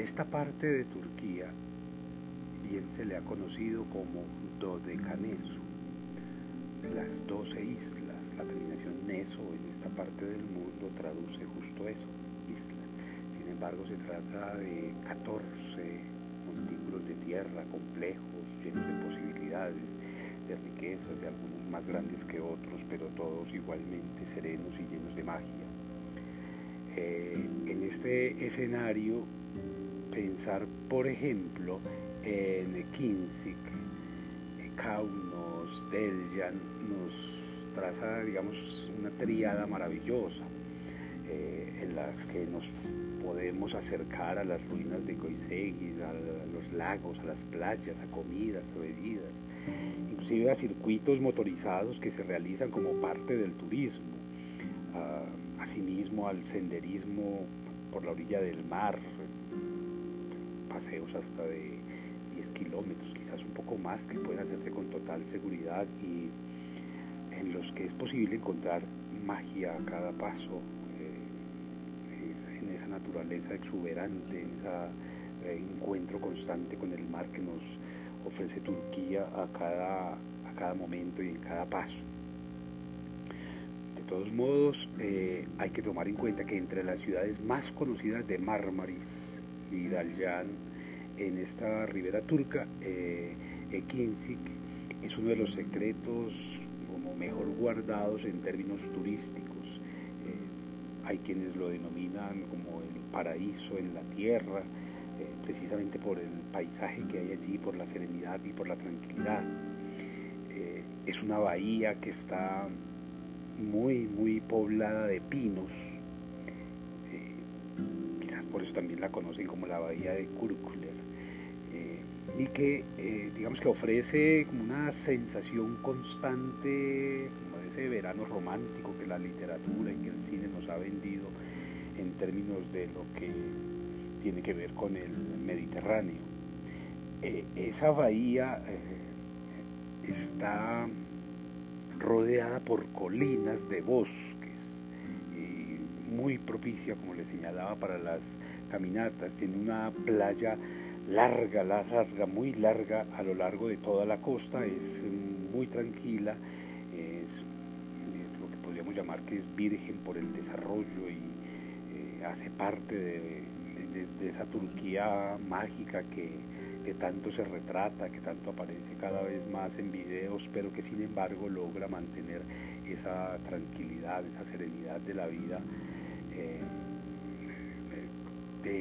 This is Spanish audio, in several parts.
Esta parte de Turquía bien se le ha conocido como Dodecaneso, las doce islas. La terminación neso en esta parte del mundo traduce justo eso, isla. Sin embargo, se trata de 14 montículos de tierra complejos, llenos de posibilidades, de riquezas, de algunos más grandes que otros, pero todos igualmente serenos y llenos de magia. Eh, en este escenario, pensar, por ejemplo, en Kinzig, Kaunos, Deljan, nos traza, digamos, una triada maravillosa eh, en las que nos podemos acercar a las ruinas de Koisegis, a los lagos, a las playas, a comidas, a bebidas, inclusive a circuitos motorizados que se realizan como parte del turismo, asimismo al senderismo por la orilla del mar, paseos hasta de 10 kilómetros, quizás un poco más, que pueden hacerse con total seguridad y en los que es posible encontrar magia a cada paso, en esa naturaleza exuberante, en ese eh, encuentro constante con el mar que nos ofrece Turquía a cada, a cada momento y en cada paso. De todos modos, eh, hay que tomar en cuenta que entre las ciudades más conocidas de Marmaris y Dalyan, en esta ribera turca, eh, es uno de los secretos como mejor guardados en términos turísticos hay quienes lo denominan como el paraíso en la tierra, eh, precisamente por el paisaje que hay allí, por la serenidad y por la tranquilidad. Eh, es una bahía que está muy, muy poblada de pinos. Eh, quizás por eso también la conocen como la bahía de Kurkuler. Y que, digamos que ofrece como una sensación constante ese verano romántico que la literatura y que el cine nos ha vendido en términos de lo que tiene que ver con el Mediterráneo. Eh, esa bahía eh, está rodeada por colinas de bosques, muy propicia, como le señalaba, para las caminatas. Tiene una playa larga, larga, muy larga a lo largo de toda la costa, es muy tranquila llamar que es virgen por el desarrollo y eh, hace parte de, esa Turquía mágica que, tanto se retrata, que tanto aparece cada vez más en videos, pero que sin embargo logra mantener esa tranquilidad, esa serenidad de la vida eh,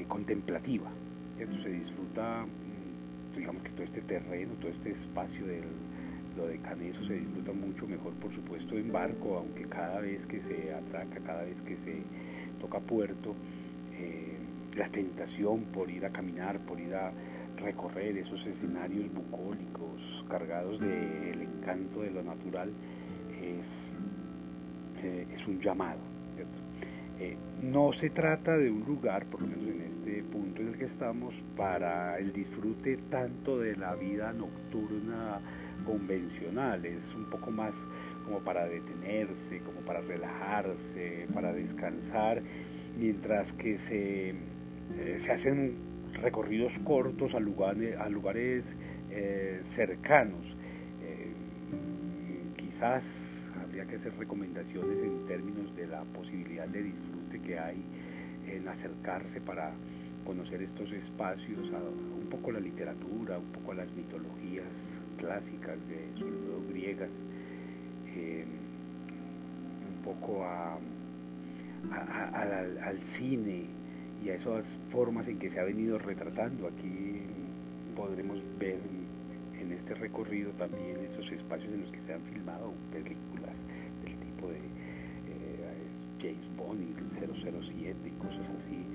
contemplativa. Se disfruta, mm, digamos que todo este terreno, todo este espacio del lo de Caneso se disfruta mucho mejor, por supuesto, en barco, aunque cada vez que se atraca, cada vez que se toca puerto, eh, la tentación por ir a caminar, por ir a recorrer esos escenarios bucólicos cargados del encanto de lo natural es, eh, es un llamado. Eh, no se trata de un lugar, por lo menos en este punto en el que estamos, para el disfrute tanto de la vida nocturna convencional, es un poco más como para detenerse, como para relajarse, para descansar, mientras que se, eh, se hacen recorridos cortos a lugares, a lugares eh, cercanos. Eh, quizás habría que hacer recomendaciones en términos de la posibilidad de disfrute que hay en acercarse para conocer estos espacios, un poco la literatura, un poco a las mitologías clásicas, de, sobre todo griegas, eh, un poco al cine y a esas formas en que se ha venido retratando. Aquí podremos ver en este recorrido también esos espacios en los que se han filmado películas del tipo de Bond y 007 y cosas así.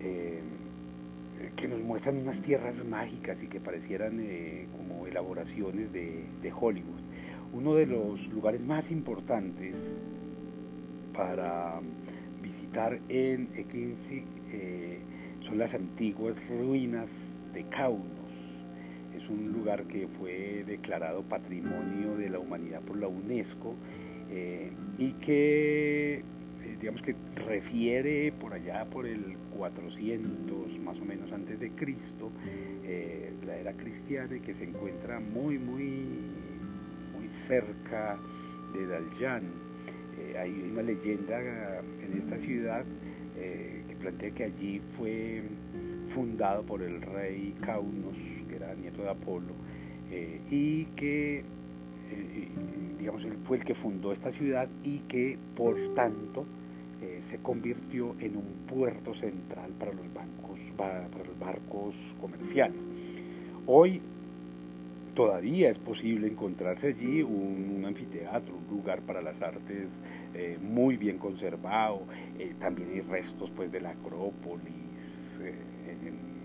Eh, que nos muestran unas tierras mágicas y que parecieran eh, como elaboraciones de, Hollywood. Uno de los lugares más importantes para visitar en Ekinsi eh, son las antiguas ruinas de Kaunos. Es un lugar que fue declarado Patrimonio de la Humanidad por la UNESCO y que digamos que refiere por allá por el 400 más o menos antes de Cristo, eh, la era cristiana y que se encuentra muy, muy, muy cerca de Daljan. Eh, hay una leyenda en esta ciudad que plantea que allí fue fundado por el rey Caunos, que era nieto de Apolo, y que digamos, él fue el que fundó esta ciudad y que por tanto eh, se convirtió en un puerto central para los, bancos, para los barcos comerciales. Hoy todavía es posible encontrarse allí un, anfiteatro, un lugar para las artes eh, muy bien conservado, eh, también hay restos pues, de la Acrópolis,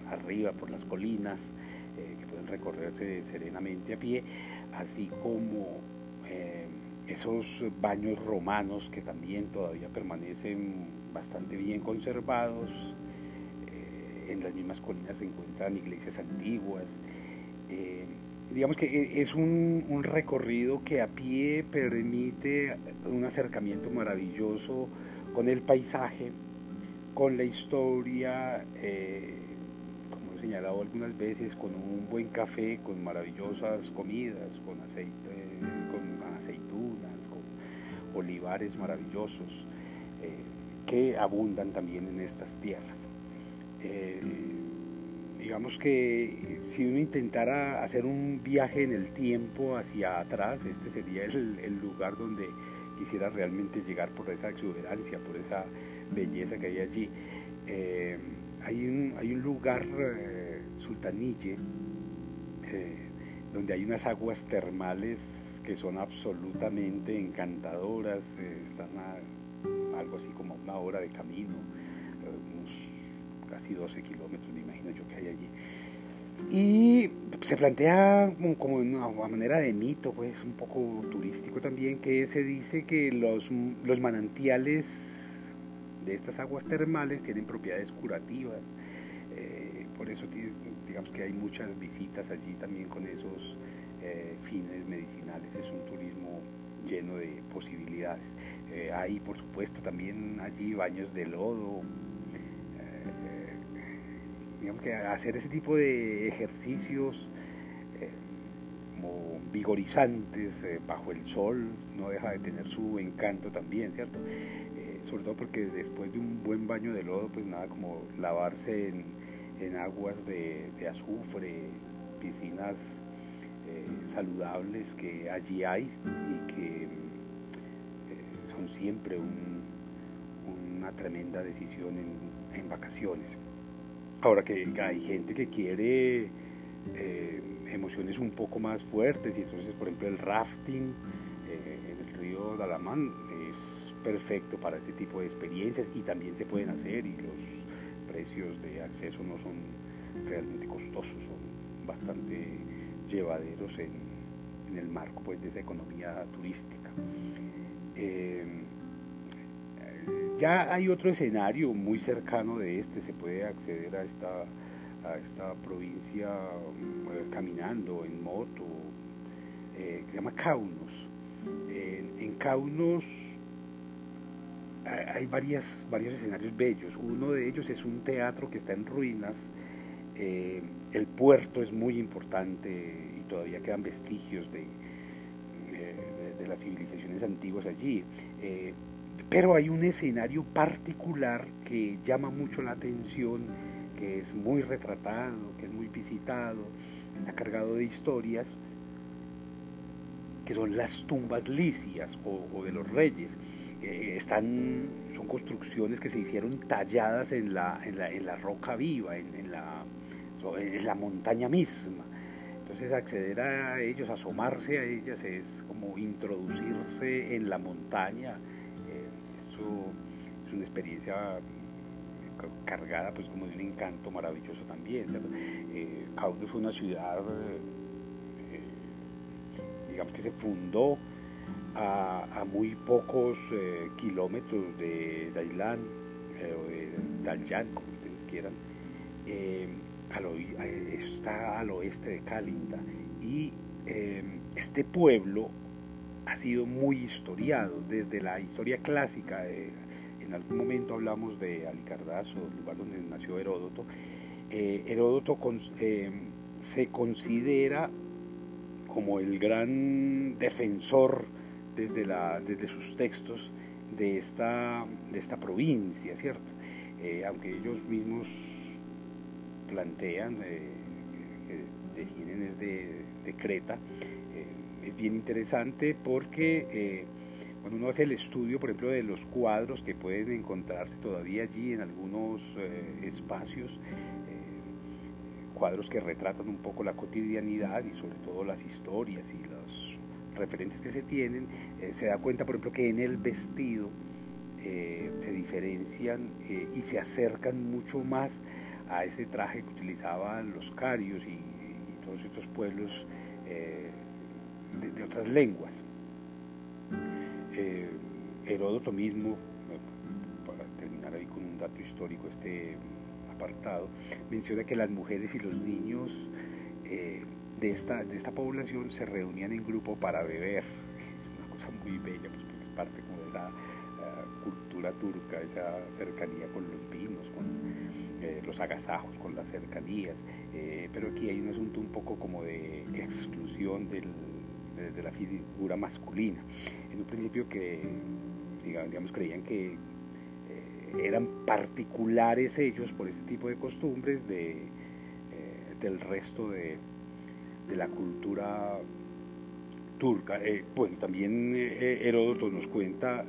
arriba por las colinas, que pueden recorrerse serenamente a pie, así como esos baños romanos que también todavía permanecen bastante bien conservados. Eh, en las mismas colinas se encuentran iglesias antiguas. Eh, digamos que es un, un, recorrido que a pie permite un acercamiento maravilloso con el paisaje, con la historia, como he señalado algunas veces, con un buen café, con maravillosas comidas, con aceite aceitunas, con olivares maravillosos eh, que abundan también en estas tierras. Eh, digamos que si uno intentara hacer un viaje en el tiempo hacia atrás, este sería el, lugar donde quisiera realmente llegar por esa exuberancia, por esa belleza que hay allí. Eh, hay, un, hay un lugar, Sultanille, donde hay unas aguas termales que son absolutamente encantadoras, eh, están a algo así como una hora de camino, eh, unos casi 12 kilómetros, me imagino yo que hay allí. Y se plantea como, una manera de mito, pues un poco turístico también, que se dice que los, los manantiales de estas aguas termales tienen propiedades curativas. Eh, por eso digamos que hay muchas visitas allí también con esos eh, fines medicinales. Es un turismo lleno de posibilidades. Eh, hay, por supuesto, también allí baños de lodo. Eh, digamos que hacer ese tipo de ejercicios como vigorizantes bajo el sol no deja de tener su encanto también, ¿cierto? sobre todo porque después de un buen baño de lodo, pues nada como lavarse en, aguas de, de azufre, piscinas eh, saludables que allí hay y que eh, son siempre una tremenda decisión en, vacaciones. Ahora que hay gente que quiere eh, emociones un poco más fuertes y entonces por ejemplo el rafting en el río Dalamán es perfecto para ese tipo de experiencias y también se pueden hacer y los precios de acceso no son realmente costosos, son bastante llevaderos en, el marco pues, de esa economía turística. Eh, ya hay otro escenario muy cercano de este, se puede acceder a esta, a esta provincia eh, caminando en moto, eh, se llama Kaunos. en Kaunos hay varias, varios escenarios bellos. Uno de ellos es un teatro que está en ruinas, el puerto es muy importante y todavía quedan vestigios de, de, las civilizaciones antiguas allí. Eh, pero hay un escenario particular que llama mucho la atención, que es muy retratado, que es muy visitado, está cargado de historias, que son las tumbas licias o, de los reyes. Eh, están, son construcciones que se hicieron talladas en la, en la, en la roca viva, en la es la montaña misma. Entonces acceder a ellos, asomarse a ellas es como introducirse en la montaña. Eh, es una experiencia cargada pues como de un encanto maravilloso también. Eh, fue una ciudad, eh, digamos que se fundó a, muy pocos eh, kilómetros de Dailán o como ustedes quieran está al oeste de Calinda y em, este pueblo ha sido muy historiado desde la historia clásica, de, en algún momento hablamos de Alicardazo, el lugar donde nació Heródoto, Heródoto se considera como el gran defensor desde, la, desde sus textos de esta, de esta provincia, ¿cierto? aunque ellos mismos plantean, eh, que definen es de, Creta, eh, es bien interesante porque eh, cuando uno hace el estudio, por ejemplo, de los cuadros que pueden encontrarse todavía allí en algunos espacios, cuadros que retratan un poco la cotidianidad y sobre todo las historias y los referentes que se tienen, se da cuenta, por ejemplo, que en el vestido se diferencian y se acercan mucho más a ese traje que utilizaban los carios y, todos estos pueblos eh, de, otras lenguas. Eh, Heródoto mismo, para terminar ahí con un dato histórico este apartado, menciona que las mujeres y los niños eh, de, esta, de esta población se reunían en grupo para beber. Es una cosa muy bella, pues, porque es parte como de la cultura turca, esa cercanía con los vinos, con eh, los agasajos, con las cercanías, eh, pero aquí hay un asunto un poco como de exclusión de, la figura masculina. En un principio que, digamos, creían que eh, eran particulares ellos por ese tipo de costumbres de, del resto de, la cultura turca. bueno, también Heródoto nos cuenta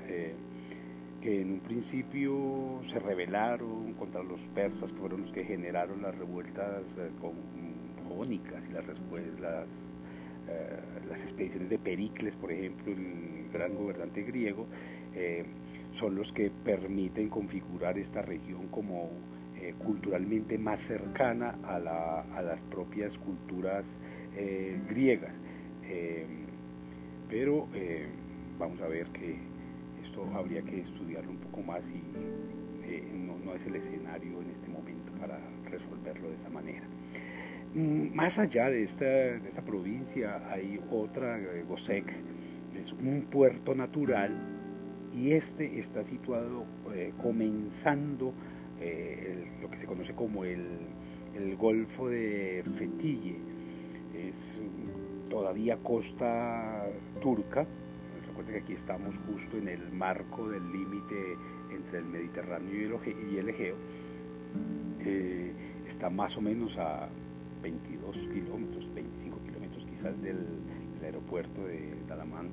que en un principio se rebelaron contra los persas, que fueron los que generaron las revueltas eh, jónicas y las, las, eh, las expediciones de Pericles, por ejemplo, el gran gobernante griego, eh, son los que permiten configurar esta región como culturalmente más cercana a, la, a, las propias culturas griegas. pero vamos a ver que habría que estudiarlo un poco más y eh, no, es el escenario en este momento para resolverlo de esa manera. Mm, más allá de esta, de esta provincia hay otra, eh, Gosek, es un puerto natural y este está situado eh, comenzando lo que se conoce como el, el Golfo de Fetille. Es todavía costa turca, Recuerden que aquí estamos justo en el marco del límite entre el Mediterráneo y el Egeo. Eh, está más o menos a 22 kilómetros, 25 kilómetros quizás del, aeropuerto de Dalamán.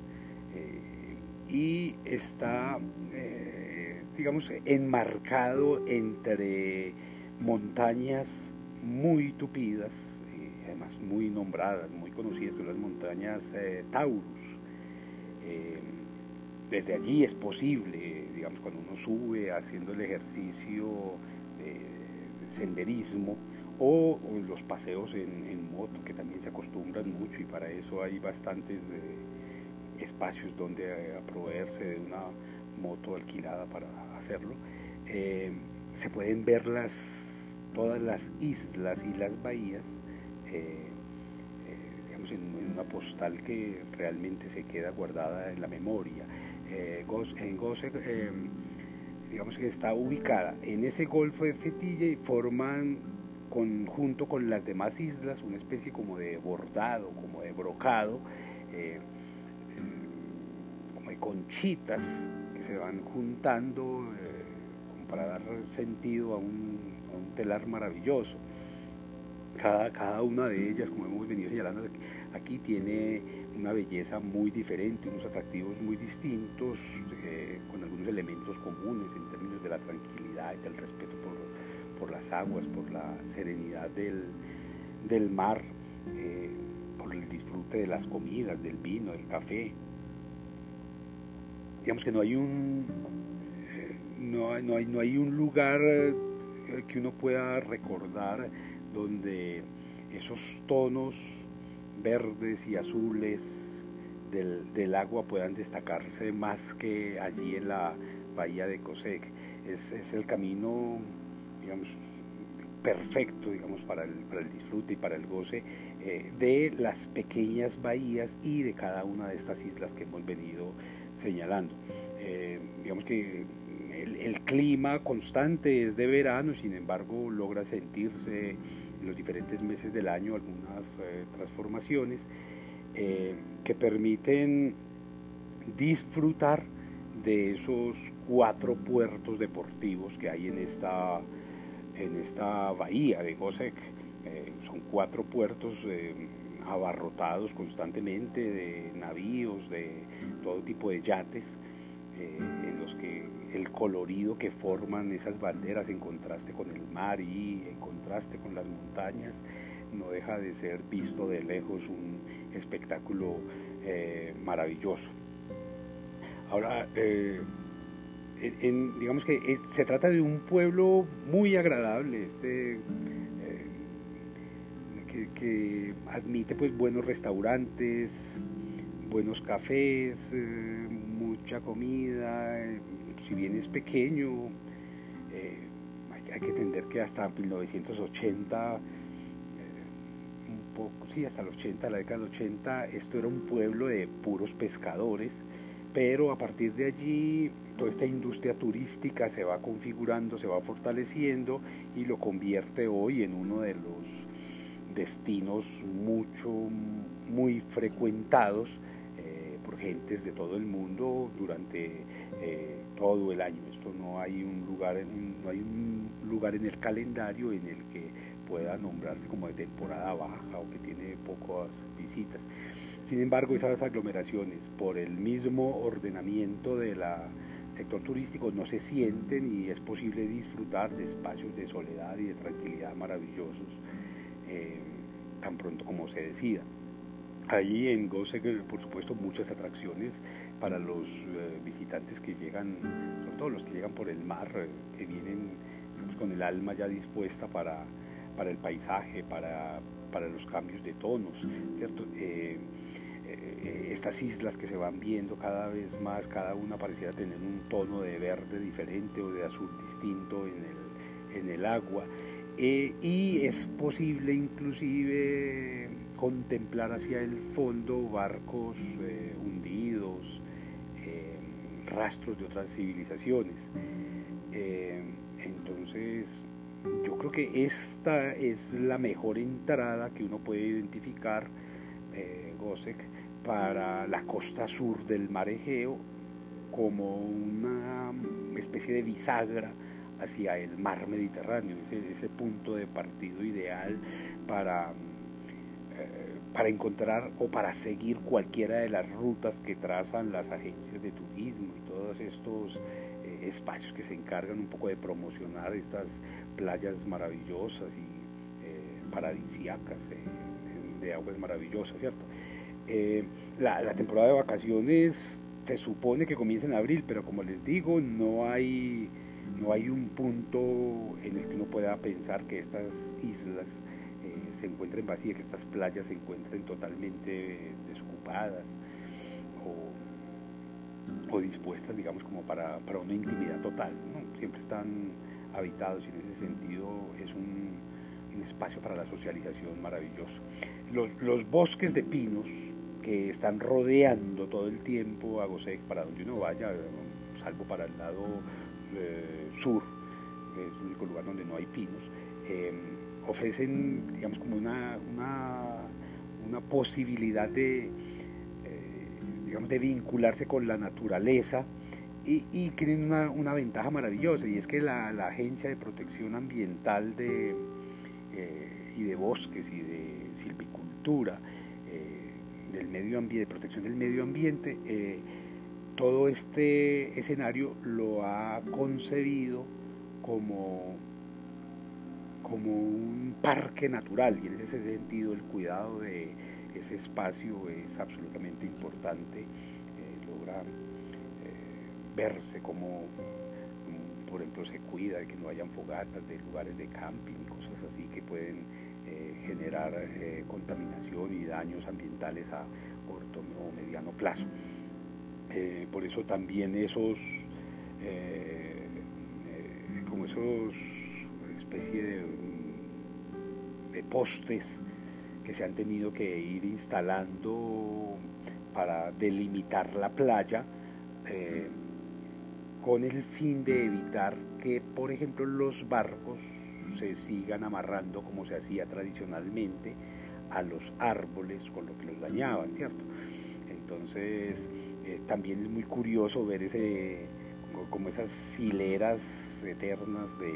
Eh, y está, eh, digamos, enmarcado entre montañas muy tupidas, además muy nombradas, muy conocidas, que las montañas Taurus eh, desde allí es posible, digamos, cuando uno sube haciendo el ejercicio de senderismo o, los paseos en, moto, que también se acostumbran mucho y para eso hay bastantes eh, espacios donde eh, aproveerse de una moto alquilada para hacerlo. se pueden ver las, todas las islas y las bahías en, una postal que realmente se queda guardada en la memoria. Eh, en Goce, eh, digamos que está ubicada en ese golfo de Fetilla y forman junto con las demás islas una especie como de bordado, como de brocado, eh, como de conchitas que se van juntando para dar sentido a un, a un telar maravilloso. Cada, cada, una de ellas, como hemos venido señalando aquí, tiene una belleza muy diferente, unos atractivos muy distintos, eh, con algunos elementos comunes en términos de la tranquilidad y del respeto por, las aguas, por la serenidad del, mar, eh, por el disfrute de las comidas, del vino, del café. Digamos que no hay un, eh, no, hay, no hay un lugar que uno pueda recordar donde esos tonos verdes y azules del, agua puedan destacarse más que allí en la bahía de Cosec. Es, el camino, digamos, perfecto, digamos, para el, para el disfrute y para el goce eh, de las pequeñas bahías y de cada una de estas islas que hemos venido señalando. Eh, digamos que el, clima constante es de verano, sin embargo logra sentirse en los diferentes meses del año algunas eh, transformaciones eh, que permiten disfrutar de esos cuatro puertos deportivos que hay en esta, en esta bahía de Gosek. Eh, son cuatro puertos abarrotados constantemente de navíos, de todo tipo de yates, en los que el colorido que forman esas banderas en contraste con el mar y en contraste con las montañas, no deja de ser visto de lejos un espectáculo eh, maravilloso. Ahora, eh, digamos que se trata de un pueblo muy agradable, este, eh, que, que, admite pues buenos restaurantes, buenos cafés, mucha comida, si bien es pequeño, eh, hay, que entender que hasta 1980, eh, sí, hasta los 80, la década del 80, esto era un pueblo de puros pescadores, pero a partir de allí toda esta industria turística se va configurando, se va fortaleciendo y lo convierte hoy en uno de los destinos mucho, muy frecuentados eh, por gentes de todo el mundo durante todo el año. Esto no hay un lugar en, no hay un lugar en el calendario en el que pueda nombrarse como de temporada baja o que tiene pocas visitas. Sin embargo, esas aglomeraciones, por el mismo ordenamiento del sector turístico, no se sienten y es posible disfrutar de espacios de soledad y de tranquilidad maravillosos eh, tan pronto como se decida. Allí en Goce, por supuesto, muchas atracciones para los eh, visitantes que llegan, sobre todo los que llegan por el mar, eh, que vienen con el alma ya dispuesta para, para el paisaje, para, para, los cambios de tonos, ¿cierto? Eh, estas islas que se van viendo cada vez más, cada una pareciera tener un tono de verde diferente o de azul distinto en el, en el agua. y es posible inclusive contemplar hacia el fondo barcos hundidos, rastros de otras civilizaciones. Eh, entonces, yo creo que esta es la mejor entrada que uno puede identificar, eh, para la costa sur del mar Egeo como una especie de bisagra hacia el mar Mediterráneo, ese, ese punto de partido ideal para eh, para encontrar o para seguir cualquiera de las rutas que trazan las agencias de turismo y todos estos eh, espacios que se encargan un poco de promocionar estas playas maravillosas y eh, paradisíacas de aguas maravillosas, ¿cierto? La, la, temporada de vacaciones se supone que comienza en abril, pero como les digo, no hay, no hay un punto en el que uno pueda pensar que estas islas se encuentren vacías, que estas playas se encuentren totalmente desocupadas o, dispuestas, digamos, como para, una intimidad total. Siempre están habitados y en ese sentido es un, espacio para la socialización maravilloso. Los, bosques de pinos que están rodeando todo el tiempo a Gosek para donde uno vaya, salvo para el lado eh, sur, que es el único lugar donde no hay pinos, eh, ofrecen, digamos, como una, una, posibilidad de, eh, digamos, de vincularse con la naturaleza y, tienen una, ventaja maravillosa y es que la, Agencia de Protección Ambiental de, eh, y de Bosques y de Silvicultura, eh, del medio ambiente, de protección del medio ambiente, todo este escenario lo ha concebido como como un parque natural y en ese sentido el cuidado de ese espacio es absolutamente importante. Eh, logra eh, verse como, mm, por ejemplo, se cuida de que no hayan fogatas de lugares de camping y cosas así que pueden eh, generar contaminación y daños ambientales a corto o mediano plazo. por eso también esos, como esos especie de, de postes que se han tenido que ir instalando para delimitar la playa, eh, con el fin de evitar que, por ejemplo, los barcos se sigan amarrando como se hacía tradicionalmente a los árboles con lo que los dañaban, ¿cierto? Entonces, eh, también es muy curioso ver ese, como esas hileras eternas de,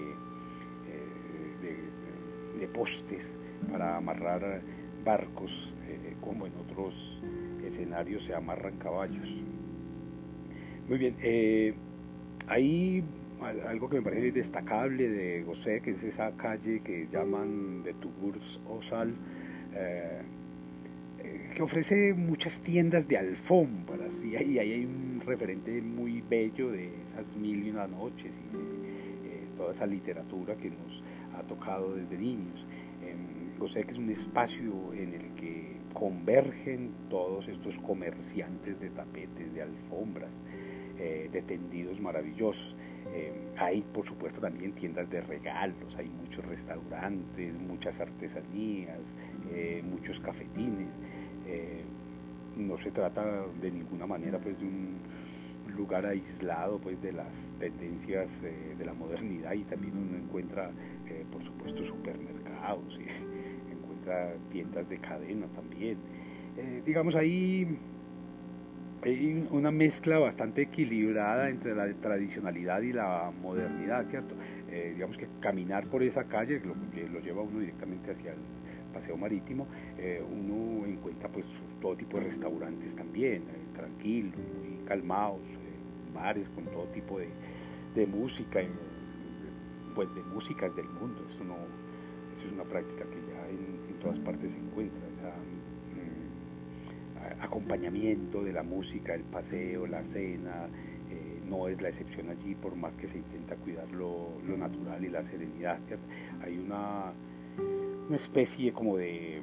de, postes para amarrar barcos, eh, como en otros escenarios se amarran caballos. Muy bien, ahí algo que me parece destacable de Gosé, que es esa calle que llaman de Tours Osal, eh, eh, que ofrece muchas tiendas de alfombras y ahí, hay un referente muy bello de esas mil y una noches y de eh, toda esa literatura que nos ha tocado desde niños. Gosé que es un espacio en el que convergen todos estos comerciantes de tapetes, de alfombras, de tendidos maravillosos. Eh, hay, por supuesto, también tiendas de regalos, hay muchos restaurantes, muchas artesanías, eh, muchos cafetines. Eh, no se trata de ninguna manera pues, de un lugar aislado pues, de las tendencias de la modernidad y también uno encuentra, por supuesto, supermercados, encuentra tiendas de cadena también. digamos, ahí hay una mezcla bastante equilibrada entre la tradicionalidad y la modernidad, ¿cierto? Eh, digamos que caminar por esa calle lo, lo, lleva uno directamente hacia el paseo marítimo, eh, uno encuentra pues todo tipo de restaurantes también, eh, tranquilos, muy calmados, bares con todo tipo de, de música, pues de músicas del mundo, eso, no, eso es una práctica que ya en, en todas partes se encuentra acompañamiento de la música, el paseo, la cena, eh, no es la excepción allí, por más que se intenta cuidar lo, natural y la serenidad. Hay una, una, especie como de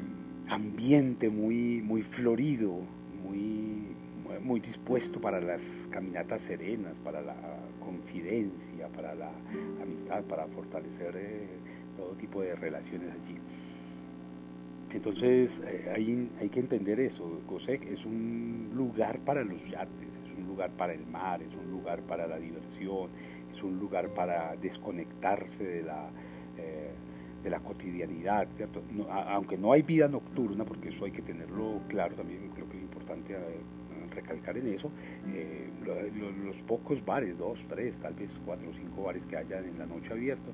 ambiente muy, muy florido, muy, muy dispuesto para las caminatas serenas, para la confidencia, para la amistad, para fortalecer eh, todo tipo de relaciones allí. Entonces eh, hay, hay, que entender eso. Gosek es un lugar para los yates, es un lugar para el mar, es un lugar para la diversión, es un lugar para desconectarse de la, eh, de la cotidianidad, ¿cierto? aunque no hay vida nocturna, porque eso hay que tenerlo claro también, creo que es importante recalcar en eso, los, pocos bares, dos, tres, tal vez cuatro o cinco bares que hayan en la noche abierto,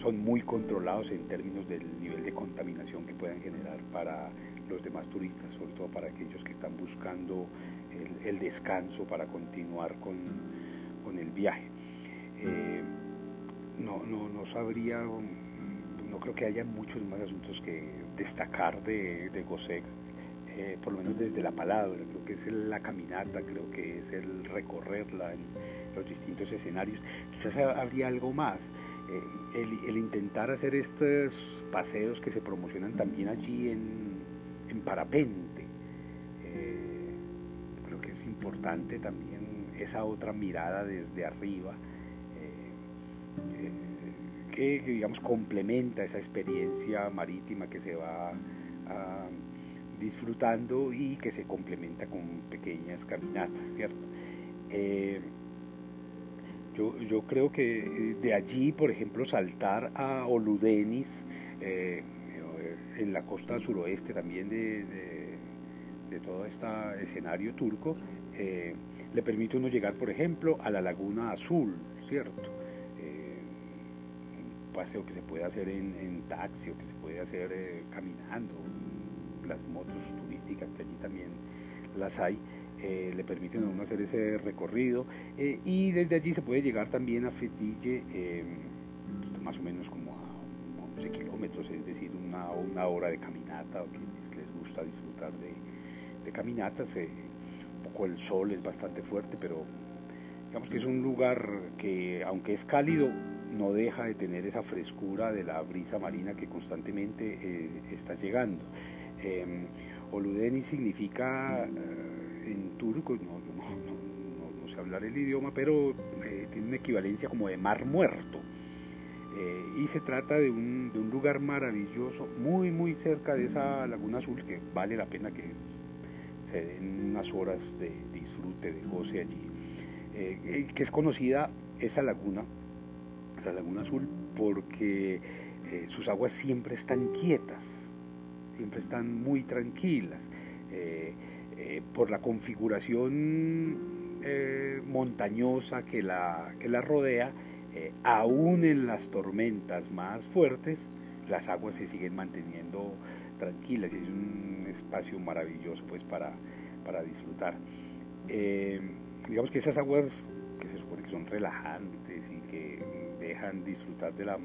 son muy controlados en términos del nivel de contaminación que puedan generar para los demás turistas, sobre todo para aquellos que están buscando el, descanso para continuar con, el viaje. Eh, no, no, no sabría, no creo que haya muchos más asuntos que destacar de, de eh, por lo menos desde la palabra, creo que es la caminata, creo que es el recorrerla en los distintos escenarios. Quizás habría algo más. Eh, el, intentar hacer estos paseos que se promocionan también allí en, parapente. Eh, creo que es importante también esa otra mirada desde arriba que, digamos complementa esa experiencia marítima que se va disfrutando y que se complementa con pequeñas caminatas, ¿cierto? Yo, creo que eh, de allí, por ejemplo, saltar a Oludenis, eh, en la costa suroeste también de, todo este escenario turco, eh, le permite uno llegar, por ejemplo, a la Laguna Azul, ¿cierto? un paseo que se puede hacer en, taxi o que se puede hacer caminando, las motos turísticas que allí también las hay. Eh, le permiten a uno hacer ese recorrido eh, y desde allí se puede llegar también a Fetille, em, más o menos como a 11 kilómetros, es decir, una, una hora de caminata, o quienes les gusta disfrutar de, de caminatas. Eh, un poco el sol es bastante fuerte, pero digamos que es un lugar que, aunque es cálido, no deja de tener esa frescura de la brisa marina que constantemente está llegando. Em, Oludeni significa en turco, no, no, sé hablar el idioma, pero eh, tiene una equivalencia como de mar muerto. Eh, y se trata de un, lugar maravilloso, muy, muy cerca de esa laguna azul, que vale la pena que se den unas horas de disfrute, de goce allí. que es conocida esta laguna, la Laguna Azul, porque sus aguas siempre están quietas, siempre están muy tranquilas, por la configuración montañosa que la, que la rodea, aún en las tormentas más fuertes, las aguas se siguen manteniendo tranquilas y es un espacio maravilloso pues para, para disfrutar. Eh, digamos que esas aguas que se supone que son relajantes y que dejan disfrutar de, la,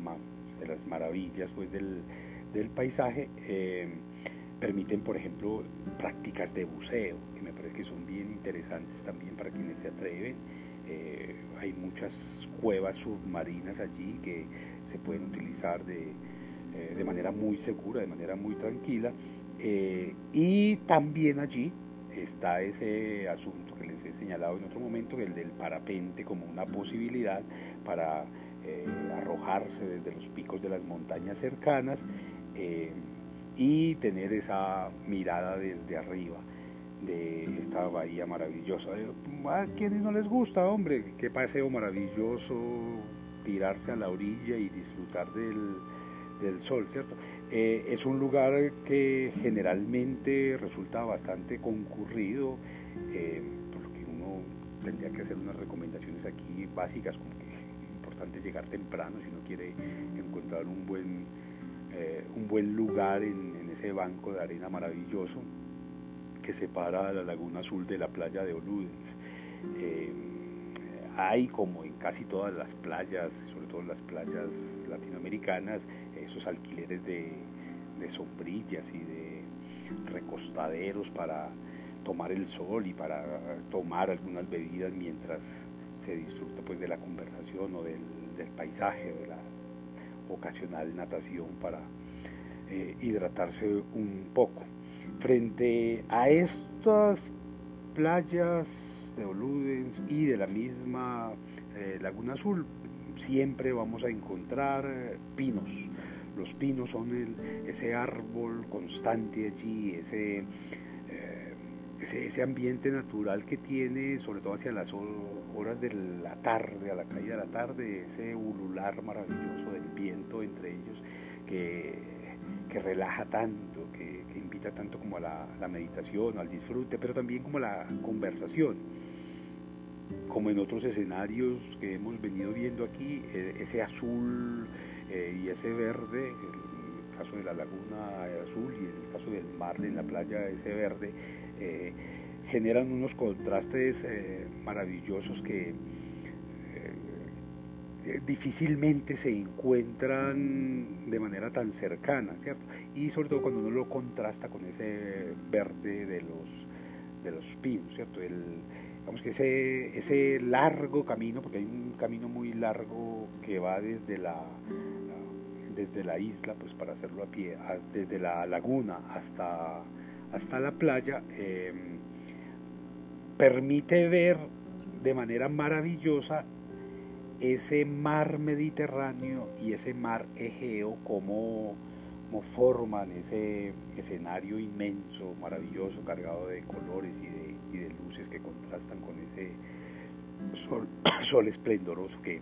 de las maravillas pues del, del paisaje, eh, permiten por ejemplo prácticas de buceo, que me parece que son bien interesantes también para quienes se atreven. Eh, hay muchas cuevas submarinas allí que se pueden utilizar de, eh, de manera muy segura, de manera muy tranquila. Y también allí está ese asunto que les he señalado en otro momento, el del parapente como una posibilidad para arrojarse desde los picos de las montañas cercanas y tener esa mirada desde arriba de esta bahía maravillosa. A quienes no les gusta, hombre, qué paseo maravilloso, tirarse a la orilla y disfrutar del, del sol, ¿cierto? Eh, es un lugar que generalmente resulta bastante concurrido, eh, por lo que uno tendría que hacer unas recomendaciones aquí básicas, como que es importante llegar temprano si uno quiere encontrar un buen, eh, un buen lugar en, ese banco de arena maravilloso que separa la Laguna Azul de la playa de Oludens. Hay, como en casi todas las playas, sobre todo las playas latinoamericanas, esos alquileres de, sombrillas y de recostaderos para tomar el sol y para tomar algunas bebidas mientras se disfruta pues de la conversación o del, paisaje o de la ocasional natación para eh, hidratarse un poco. Frente a estas playas de Oludens y de la misma eh, Laguna Azul, siempre vamos a encontrar eh, pinos. Los pinos son ese árbol constante allí, ese, ese, ese, ambiente natural que tiene, sobre todo hacia las horas de la tarde, a la caída de la tarde, ese ulular maravilloso del viento entre ellos que, que relaja tanto, que, invita tanto como a la, meditación, al disfrute, pero también como a la conversación. Como en otros escenarios que hemos venido viendo aquí, eh, ese azul eh, y ese verde, el caso de la laguna azul y en el caso del mar en la playa ese verde, eh, generan unos contrastes maravillosos que difícilmente se encuentran de manera tan cercana, ¿cierto? Y sobre todo cuando uno lo contrasta con ese verde de los, de los pinos, ¿cierto? El, que ese, ese largo camino, porque hay un camino muy largo que va desde la, desde la isla, pues para hacerlo a pie, desde la laguna hasta, hasta la playa, em, permite ver de manera maravillosa ese mar Mediterráneo y ese mar Egeo como, forman ese escenario inmenso, maravilloso, cargado de colores y de luces que contrastan con ese sol, esplendoroso que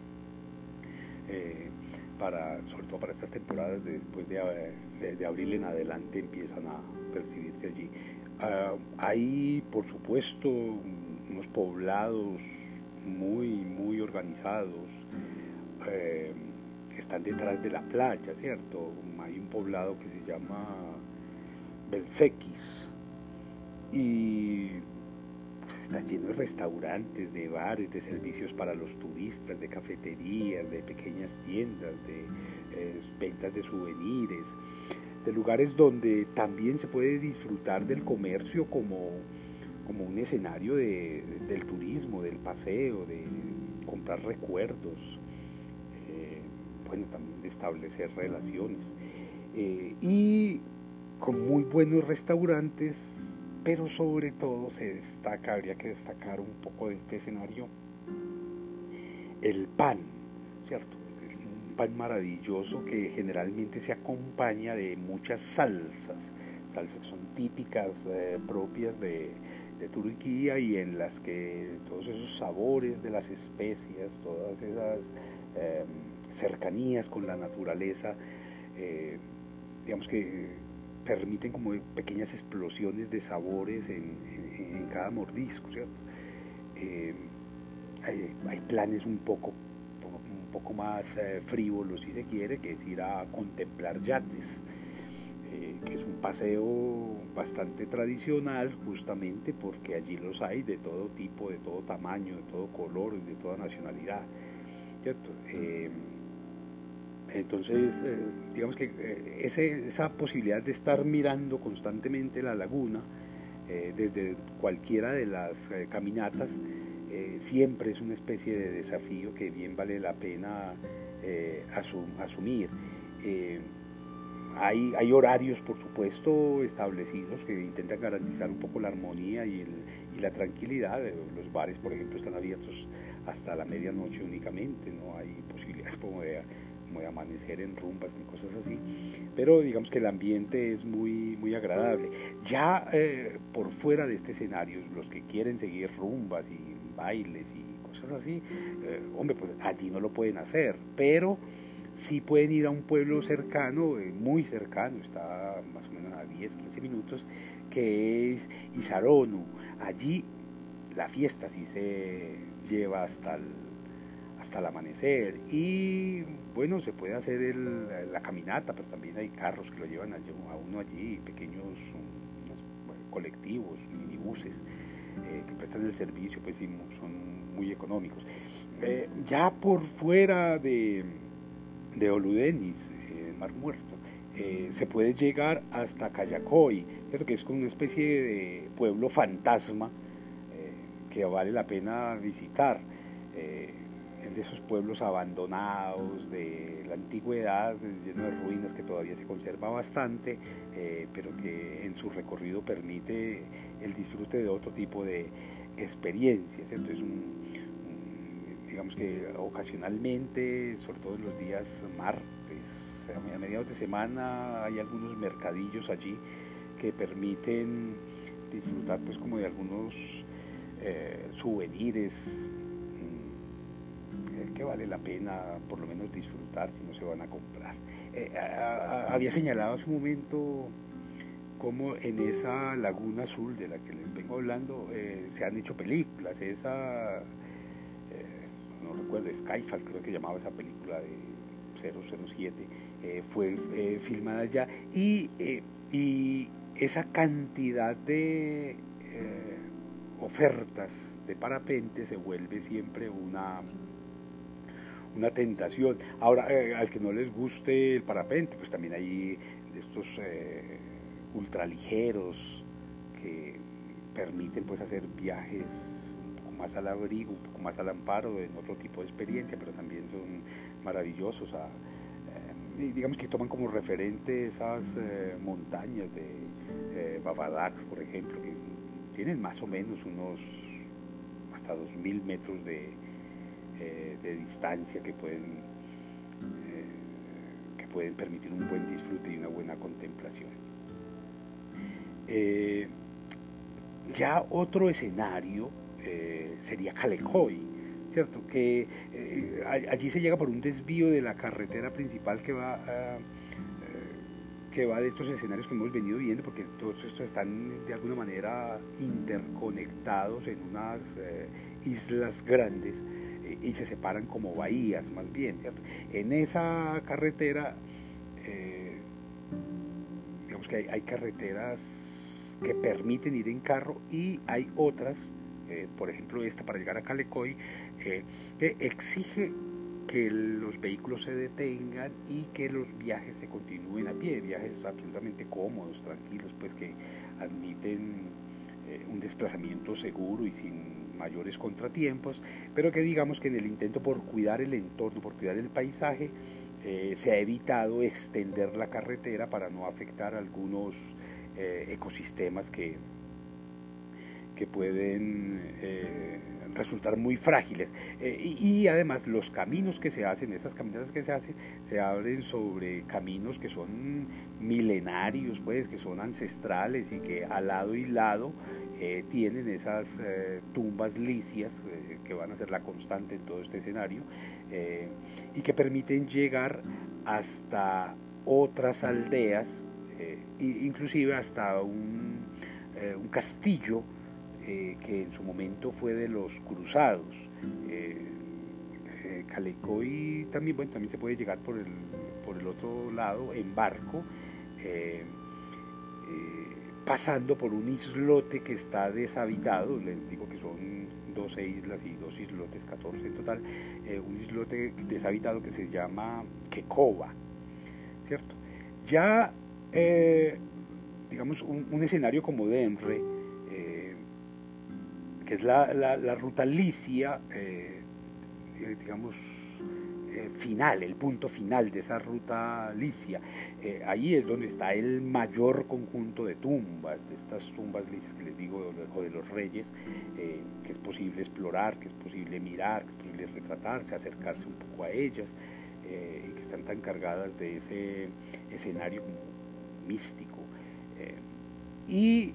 eh, para, sobre todo para estas temporadas después de, de, abril en adelante empiezan a percibirse allí. Ah, hay por supuesto unos poblados muy, muy organizados eh, que están detrás de la playa, ¿cierto? Hay un poblado que se llama Belsequis y está lleno de restaurantes, de bares, de servicios para los turistas, de cafeterías, de pequeñas tiendas, de eh, ventas de souvenirs, de lugares donde también se puede disfrutar del comercio como, como un escenario del turismo, del paseo, de comprar recuerdos, eh, bueno, también de establecer relaciones. Eh, y con muy buenos restaurantes pero sobre todo se destaca, habría que destacar un poco de este escenario, el pan, ¿cierto? Pan maravilloso que generalmente se acompaña de muchas salsas, salsas que son típicas, eh, propias de, Turquía y en las que todos esos sabores de las especias, todas esas em, cercanías con la naturaleza, eh, digamos que permiten como pequeñas explosiones de sabores en, cada mordisco, ¿cierto? Em, hay, planes un poco, poco más eh, frívolos, si se quiere, que es ir a contemplar yates. Eh, que es un paseo bastante tradicional justamente porque allí los hay de todo tipo, de todo tamaño, de todo color, de toda nacionalidad. Eh, entonces, eh, digamos que esa posibilidad de estar mirando constantemente la laguna desde cualquiera de las caminatas siempre es una especie de desafío que bien vale la pena asumir. Hay, horarios, por supuesto, establecidos que intentan garantizar un poco la armonía y, la tranquilidad. Los bares, por ejemplo, están abiertos hasta la medianoche únicamente, no hay posibilidades como de, amanecer en rumbas ni cosas así. Pero digamos que el ambiente es muy, muy agradable. Ya eh, por fuera de este escenario, los que quieren seguir rumbas y bailes y cosas así, eh, hombre, pues allí no lo pueden hacer, pero sí pueden ir a un pueblo cercano, eh, muy cercano, está más o menos a 10, 15 minutos, que es Isarono. Allí la fiesta sí se lleva hasta el, hasta el amanecer y bueno, se puede hacer la caminata, pero también hay carros que lo llevan a, uno allí, pequeños colectivos, minibuses. Eh, que prestan el servicio, pues son muy económicos. Eh, ya por fuera de, de Oludenis, el Mar Muerto, eh, se puede llegar hasta Cayacoy, que es como una especie de pueblo fantasma eh, que vale la pena visitar. Eh, es de esos pueblos abandonados de la antigüedad, lleno de ruinas que todavía se conserva bastante, pero que en su recorrido permite el disfrute de otro tipo de experiencias. Entonces, un, digamos que ocasionalmente, sobre todo en los días martes, a mediados de semana, hay algunos mercadillos allí que permiten disfrutar pues como de algunos eh, souvenirs mm, que vale la pena por lo menos disfrutar si no se van a comprar. Eh, había señalado hace un momento cómo en esa laguna azul de la que les vengo hablando eh, se han hecho películas. Esa no recuerdo, Skyfall creo que llamaba esa película de 007, eh, fue eh, filmada allá y, eh, y, esa cantidad de ofertas de parapente se vuelve siempre una, una tentación. Ahora, al que no les guste el parapente, pues también hay estos ultraligeros que permiten pues hacer viajes más al abrigo, un poco más al amparo en otro tipo de experiencia, pero también son maravillosos. Eh, digamos que toman como referente esas eh, montañas de eh, por ejemplo, que tienen más o menos unos hasta 2.000 metros de, de distancia que pueden, que pueden permitir un buen disfrute y una buena contemplación. Ya otro escenario eh, sería Calecoy, ¿cierto? Que eh, allí se llega por un desvío de la carretera principal que va eh, que va de estos escenarios que hemos venido viendo, porque todos estos están de alguna manera interconectados en unas islas grandes y se separan como bahías más bien, ¿cierto? En esa carretera, digamos que hay carreteras que permiten ir en carro y hay otras eh, por ejemplo esta para llegar a Calecoy, eh, que exige que los vehículos se detengan y que los viajes se continúen a pie, viajes absolutamente cómodos, tranquilos, pues que admiten eh, un desplazamiento seguro y sin mayores contratiempos, pero que digamos que en el intento por cuidar el entorno, por cuidar el paisaje, se ha evitado extender la carretera para no afectar algunos ecosistemas que, que pueden eh, resultar muy frágiles. Eh, y, además los caminos que se hacen, estas caminatas que se hacen, se abren sobre caminos que son milenarios, pues, que son ancestrales y que al lado y lado eh, tienen esas eh, tumbas licias que van a ser la constante en todo este escenario y que permiten llegar hasta otras aldeas, inclusive hasta un, un castillo eh, que en su momento fue de los cruzados. Eh, eh, Calecoy también, bueno, también se puede llegar por el, por el otro lado en barco, pasando por un islote que está deshabitado, les digo que son 12 islas y dos islotes, 14 en total, un islote deshabitado que se llama Quecoba, ¿cierto? Ya, digamos, un, escenario como Denre, que es la, ruta licia, eh, eh, digamos, eh, final, el punto final de esa ruta licia. ahí es donde está el mayor conjunto de tumbas, de estas tumbas licias que les digo, o de los reyes, que es posible explorar, que es posible mirar, que es posible retratarse, acercarse un poco a ellas, y que están tan cargadas de ese escenario místico. y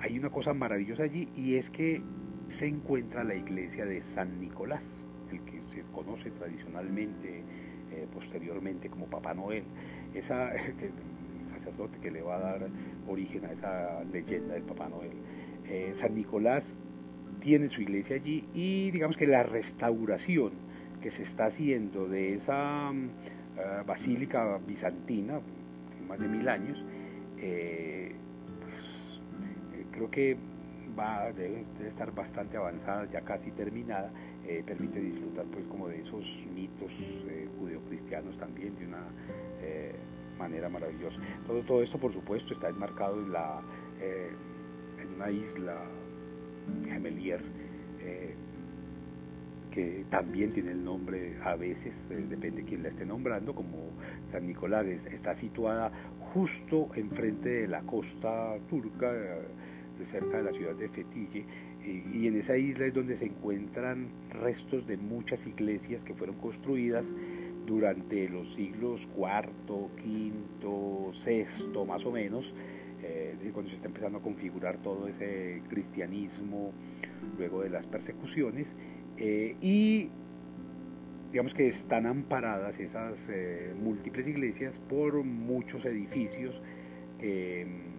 hay una cosa maravillosa allí y es que se encuentra la iglesia de San Nicolás, el que se conoce tradicionalmente, eh, posteriormente como Papá Noel, esa, el sacerdote que le va a dar origen a esa leyenda del Papá Noel. Eh, San Nicolás tiene su iglesia allí y digamos que la restauración que se está haciendo de esa mm, basílica bizantina, más de mil años, eh, creo que va, debe, estar bastante avanzada, ya casi terminada, eh, permite disfrutar pues como de esos mitos eh, judeocristianos también de una manera maravillosa. Todo, todo esto por supuesto está enmarcado en, la, en una isla Gemelier que también tiene el nombre a veces, depende de quién la esté nombrando, como San Nicolás, está situada justo enfrente de la costa turca, cerca de la ciudad de Fetille, y en esa isla es donde se encuentran restos de muchas iglesias que fueron construidas durante los siglos IV, V, VI más o menos, eh, cuando se está empezando a configurar todo ese cristianismo luego de las persecuciones, eh, y digamos que están amparadas esas eh, múltiples iglesias por muchos edificios que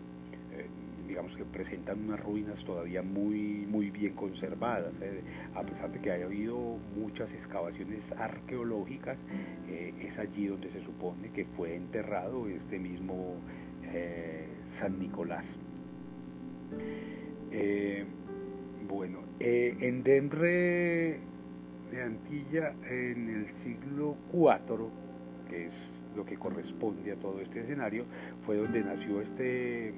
digamos que presentan unas ruinas todavía muy, muy bien conservadas, ¿eh? a pesar de que haya habido muchas excavaciones arqueológicas, eh, es allí donde se supone que fue enterrado este mismo eh, San Nicolás. bueno, en Denre de Antilla, en el siglo IV, que es lo que corresponde a todo este escenario, fue donde nació este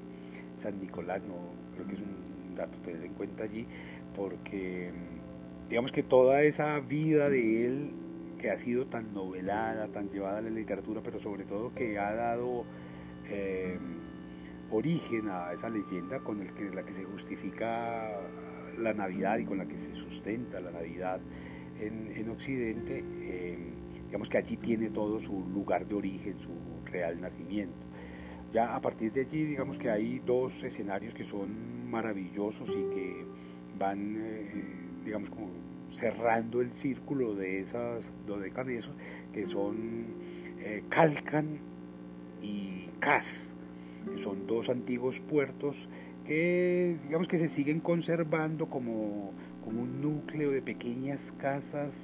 San Nicolás, no, creo que es un dato tener en cuenta allí, porque mm, digamos que toda esa vida de él que ha sido tan novelada, tan llevada a la literatura, pero sobre todo que ha dado eh, origen a esa leyenda con la que se justifica la Navidad y con la que se sustenta la Navidad en, Occidente, eh, digamos que allí tiene todo su lugar de origen, su real nacimiento. Ya a partir de allí, digamos que hay dos escenarios que son maravillosos y que van, eh, digamos, como cerrando el círculo de esas dodecanesos, que son eh, Calcan y Cas, que son dos antiguos puertos que, digamos, que se siguen conservando como, como un núcleo de pequeñas casas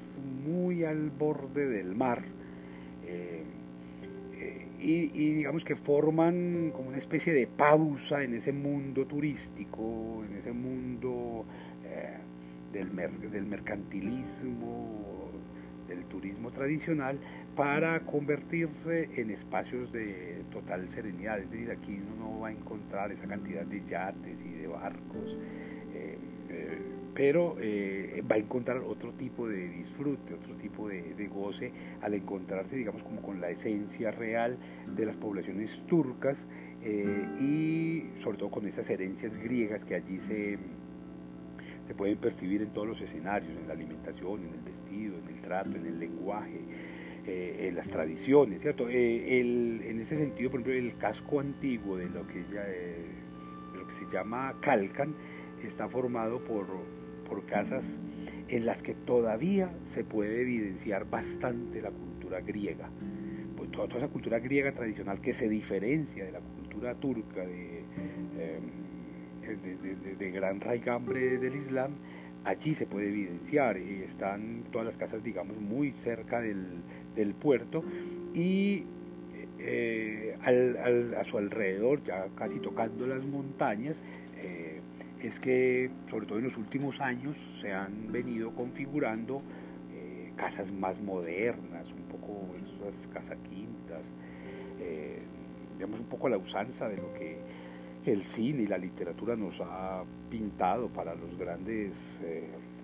muy al borde del mar. Eh, y, digamos que forman como una especie de pausa en ese mundo turístico, en ese mundo eh, del, del mercantilismo, del turismo tradicional, para convertirse en espacios de total serenidad. Es decir, aquí uno no va a encontrar esa cantidad de yates y de barcos. Eh, eh, pero eh, va a encontrar otro tipo de disfrute, otro tipo de, goce al encontrarse, digamos, como con la esencia real de las poblaciones turcas y sobre todo con esas herencias griegas que allí se, se pueden percibir en todos los escenarios, en la alimentación, en el vestido, en el trato, en el lenguaje, eh, en las tradiciones, ¿cierto? Eh, en ese sentido, por ejemplo, el casco antiguo de lo que, eh, lo que se llama Calcan está formado por, por casas en las que todavía se puede evidenciar bastante la cultura griega. Pues toda, esa cultura griega tradicional que se diferencia de la cultura turca de, de, de gran raigambre del Islam, allí se puede evidenciar y están todas las casas, digamos, muy cerca del, del puerto y eh, a su alrededor, ya casi tocando las montañas, eh, es que sobre todo en los últimos años se han venido configurando eh, casas más modernas, un poco esas casas quintas, digamos un poco la usanza de lo que el cine y la literatura nos ha pintado para los grandes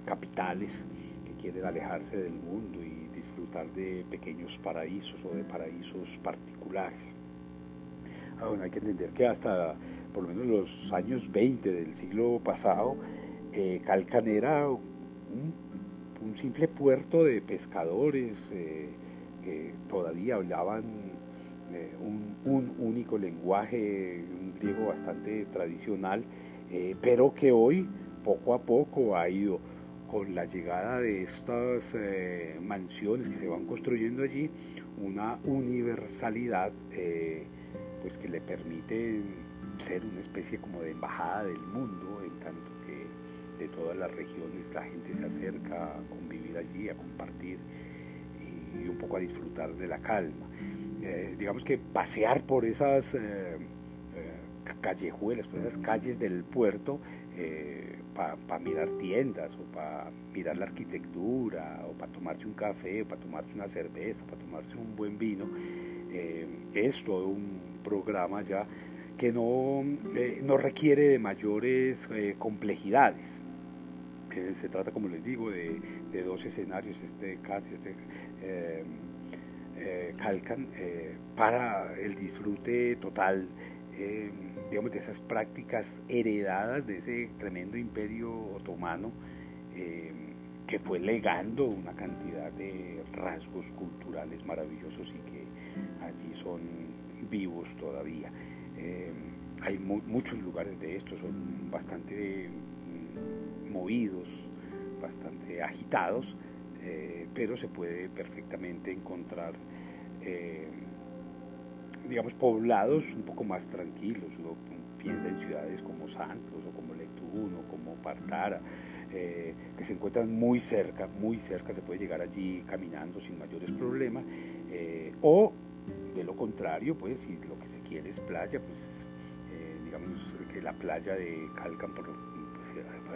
capitales que quieren alejarse del mundo de pequeños paraísos o de paraísos particulares. Ah, hay que entender que hasta por lo menos los años 20 del siglo pasado, eh, Calcan era un, simple puerto de pescadores eh, que todavía hablaban eh, un, único lenguaje, un griego bastante tradicional, pero que hoy poco a poco ha ido con la llegada de estas eh, mansiones que se van construyendo allí, una universalidad eh, pues que le permite ser una especie como de embajada del mundo, en tanto que de todas las regiones la gente se acerca a convivir allí, a compartir y un poco a disfrutar de la calma. Eh, digamos que pasear por esas callejuelas, por esas calles del puerto, para mirar tiendas o para mirar la arquitectura o para tomarse un café, o para tomarse una cerveza, para tomarse un buen vino. Eh, es todo un programa ya que no, eh, no requiere de mayores eh, complejidades. se trata, como les digo, de, de, dos escenarios, este casi, este Calcan, para el disfrute total digamos, de esas prácticas heredadas de ese tremendo imperio otomano eh, que fue legando una cantidad de rasgos culturales maravillosos y que allí son vivos todavía. Eh, hay muchos lugares de estos, son bastante mm, movidos, bastante agitados, eh, pero se puede perfectamente encontrar digamos, poblados un poco más tranquilos. Uno piensa en ciudades como Santos o como Letuno, como Partara, eh, que se encuentran muy cerca, muy cerca, se puede llegar allí caminando sin mayores problemas. Eh, o, de lo contrario, pues, si lo que se quiere es playa, pues, eh, digamos que la playa de Calcan pues,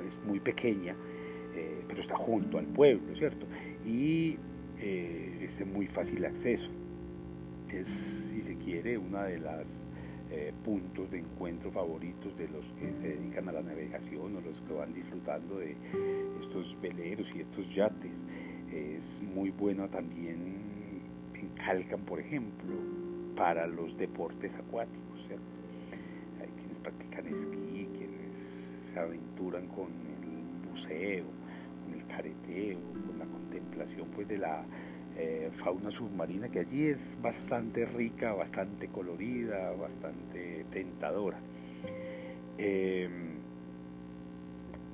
es muy pequeña, pero está junto al pueblo, ¿cierto? Y es de muy fácil acceso es, si se quiere, una de las eh, puntos de encuentro favoritos de los que se dedican a la navegación o los que van disfrutando de estos veleros y estos yates. Es muy bueno también en Calcan, por ejemplo, para los deportes acuáticos. Hay quienes practican esquí, quienes se aventuran con el buceo, con el careteo, con la contemplación pues, de la eh, fauna submarina que allí es bastante rica, bastante colorida, bastante tentadora. Em,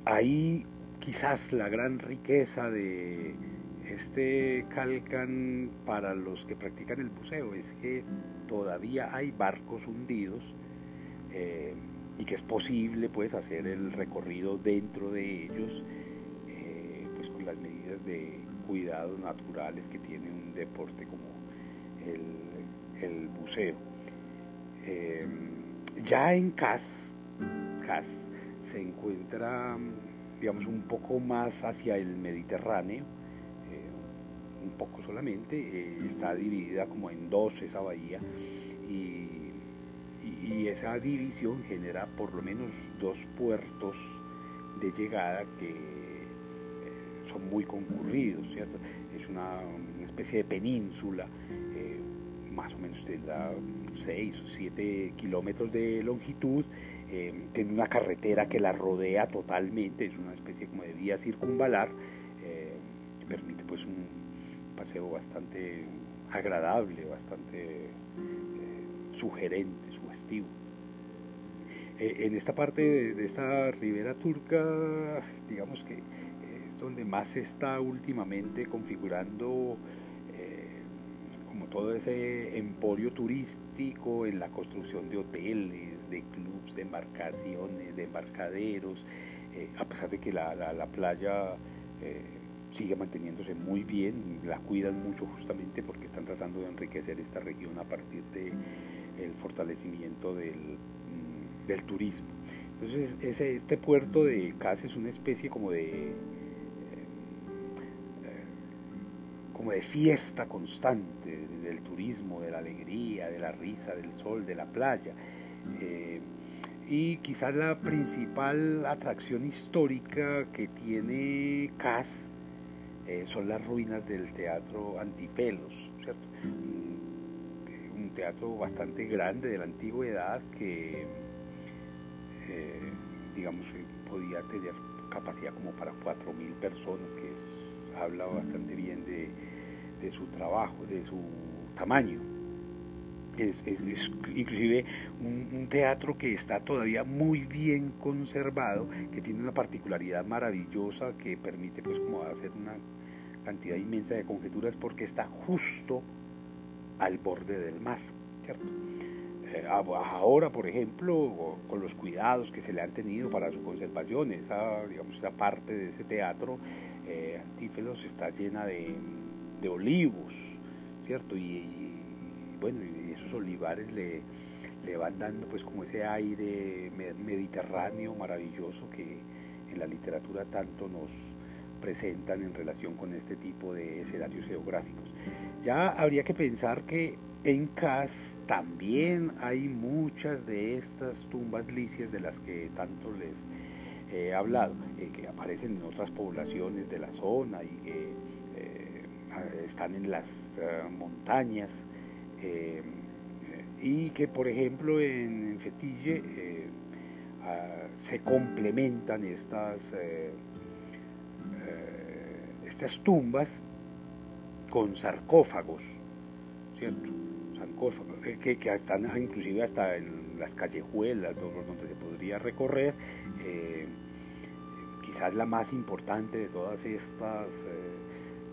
ahí quizás la gran riqueza de este Calcan para los que practican el buceo es que todavía hay barcos hundidos em, y que es posible pues hacer el recorrido dentro de ellos eh, pues con las medidas de cuidados naturales que tiene un deporte como el, buceo. Em, ya en CAS, CAS se encuentra, digamos, un poco más hacia el Mediterráneo, eh, un poco solamente, eh, está dividida como en dos esa bahía y, esa división genera por lo menos dos puertos de llegada que muy concurridos, ¿cierto? Es una, especie de península, eh, más o menos tendrá 6 o 7 kilómetros de longitud tiene una carretera que la rodea totalmente, es una especie como de vía circunvalar, permite pues un paseo bastante agradable, bastante sugerente, sugestivo. en esta parte de, esta ribera turca, digamos que donde más se está últimamente configurando como todo ese emporio turístico en la construcción de hoteles, de clubs, de embarcaciones, de embarcaderos, eh, a pesar de que la, playa eh, sigue manteniéndose muy bien, la cuidan mucho justamente porque están tratando de enriquecer esta región a partir del fortalecimiento del, mm, del turismo. Entonces, ese, este puerto de Casa es una especie como de como de fiesta constante del turismo, de la alegría, de la risa, del sol, de la playa. Eh, y quizás la principal atracción histórica que tiene Cas eh, son las ruinas del teatro Antipelos, ¿cierto? Un, teatro bastante grande de la antigüedad que, eh, digamos, podía tener capacidad como para 4.000 personas, que es habla bastante bien de, su trabajo, de su tamaño. Es, inclusive un, teatro que está todavía muy bien conservado, que tiene una particularidad maravillosa que permite pues como hacer una cantidad inmensa de conjeturas porque está justo al borde del mar, ¿cierto? Eh, ahora, por ejemplo, con los cuidados que se le han tenido para su conservación, esa, digamos, esa parte de ese teatro eh, Antífelos está llena de, olivos, ¿cierto? Y, bueno, y esos olivares le, le, van dando pues como ese aire mediterráneo maravilloso que en la literatura tanto nos presentan en relación con este tipo de escenarios geográficos. Ya habría que pensar que en Cas también hay muchas de estas tumbas licias de las que tanto les he hablado, eh, que aparecen en otras poblaciones de la zona y que están en las eh, montañas y que por ejemplo en, Fetille ah, se complementan estas, estas tumbas con sarcófagos, ¿cierto? Sarcófagos, que, que, están inclusive hasta en las callejuelas donde se podría recorrer quizás la más importante de todas estas eh,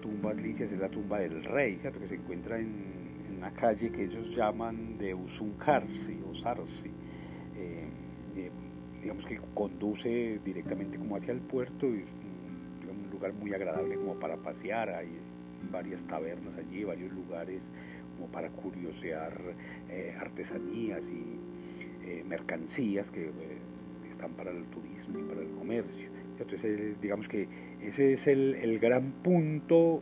tumbas licias es la tumba del rey, ¿cierto? que se encuentra en, una calle que ellos llaman de Usuncarsi o Sarsi, eh, eh, digamos que conduce directamente como hacia el puerto, y un, lugar muy agradable como para pasear, hay varias tabernas allí, varios lugares como para curiosear artesanías y mercancías que están para el turismo y para el comercio. Entonces, digamos que ese es el, gran punto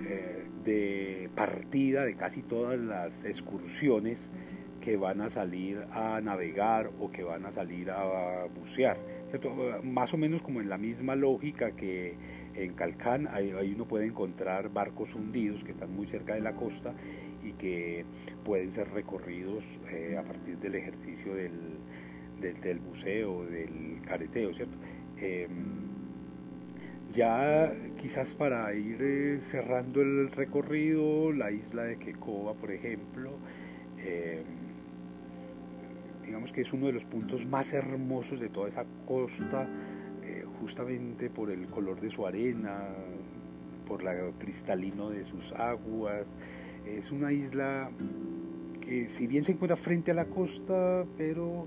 eh, de partida de casi todas las excursiones que van a salir a navegar o que van a salir a bucear. Más o menos como en la misma lógica que en Calcán, ahí, uno puede encontrar barcos hundidos que están muy cerca de la costa y que pueden ser recorridos eh, a partir del ejercicio del, del, del buceo, del careteo, ¿cierto? Em, ya quizás para ir eh, cerrando el recorrido, la isla de Quecoba, por ejemplo, em, digamos que es uno de los puntos más hermosos de toda esa costa, eh, justamente por el color de su arena, por la cristalino de sus aguas. Es una isla que si bien se encuentra frente a la costa, pero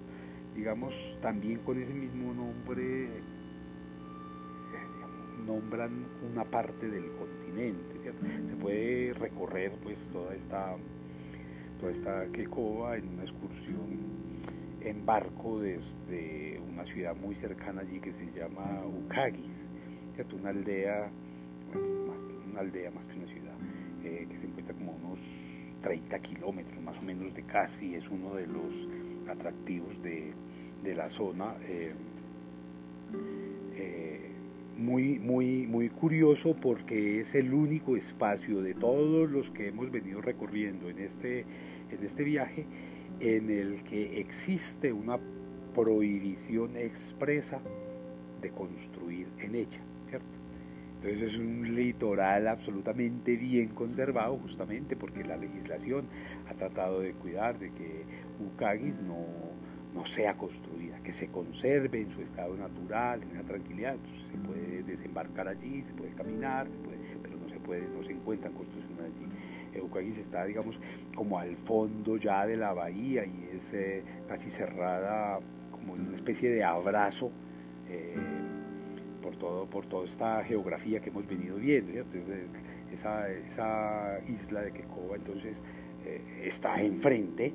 digamos también con ese mismo nombre nombran una parte del continente, Se puede recorrer pues toda esta, toda esta quecoba en una excursión en barco desde una ciudad muy cercana allí que se llama Ukagis, una aldea, más, una aldea más que una ciudad, eh, que se encuentra como unos 30 kilómetros más o menos de casi, es uno de los atractivos de, la zona. Eh, eh, muy, muy, muy curioso porque es el único espacio de todos los que hemos venido recorriendo en este, en este viaje en el que existe una prohibición expresa de construir en ella, ¿cierto? Entonces es un litoral absolutamente bien conservado justamente porque la legislación ha tratado de cuidar de que Ucagis no, no sea construida, que se conserve en su estado natural, en la tranquilidad. se puede desembarcar allí, se puede caminar, pero no se puede, no se encuentran construcciones allí. Ucagis está, digamos, como al fondo ya de la bahía y es eh, casi cerrada como en una especie de abrazo. Eh, por, todo, por toda esta geografía que hemos venido viendo. Entonces, esa, isla de Quecoba entonces eh, está enfrente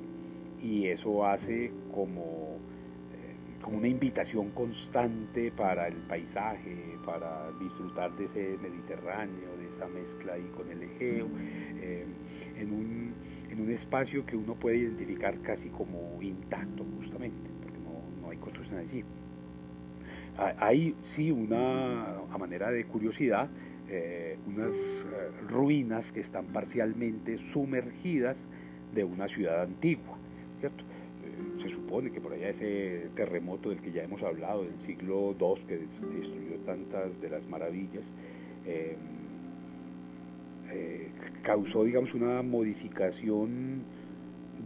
y eso hace como, como una invitación constante para el paisaje, para disfrutar de ese Mediterráneo, de esa mezcla ahí con el Egeo, eh, en, un, en, un, espacio que uno puede identificar casi como intacto justamente, porque no, no hay construcción allí. Hay sí una, a manera de curiosidad, eh, unas eh, ruinas que están parcialmente sumergidas de una ciudad antigua, ¿cierto? Eh, supone que por allá ese terremoto del que ya hemos hablado, del siglo II, que destruyó tantas de las maravillas, causó, digamos, una modificación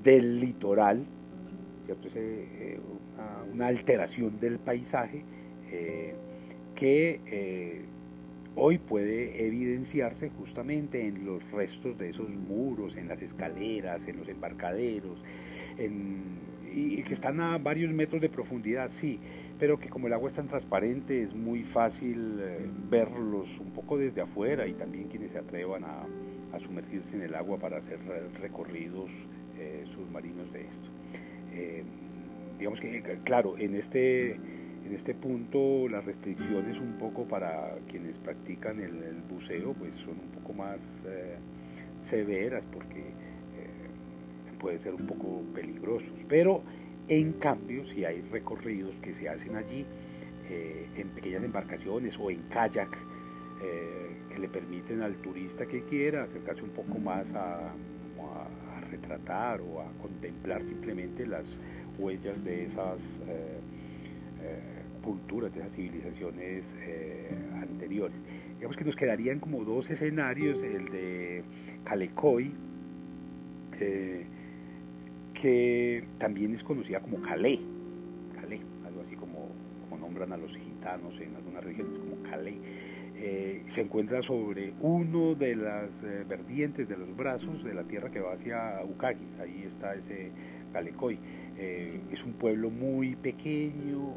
del litoral, ¿cierto? una alteración del paisaje, eh, que eh, hoy puede evidenciarse justamente en los restos de esos muros, en las escaleras, en los embarcaderos, y que están a varios metros de profundidad, sí, pero que como el agua es tan transparente es muy fácil eh, verlos un poco desde afuera y también quienes se atrevan a, sumergirse en el agua para hacer recorridos submarinos de esto. digamos que, claro, en este en este punto las restricciones un poco para quienes practican el, buceo pues son un poco más eh, severas porque eh, puede ser un poco peligrosos. Pero en cambio si hay recorridos que se hacen allí eh, en pequeñas embarcaciones o en kayak que le permiten al turista que quiera acercarse un poco más a, retratar o a contemplar simplemente las huellas de esas culturas, de esas civilizaciones eh, anteriores. Digamos que nos quedarían como dos escenarios, el de Calecoy, eh, que también es conocida como Calais, Calais, algo así como, como nombran a los gitanos en algunas regiones como Calais. Eh, se encuentra sobre uno de las vertientes de los brazos de la tierra que va hacia Ucagis, ahí está ese Calecoy. es un pueblo muy pequeño,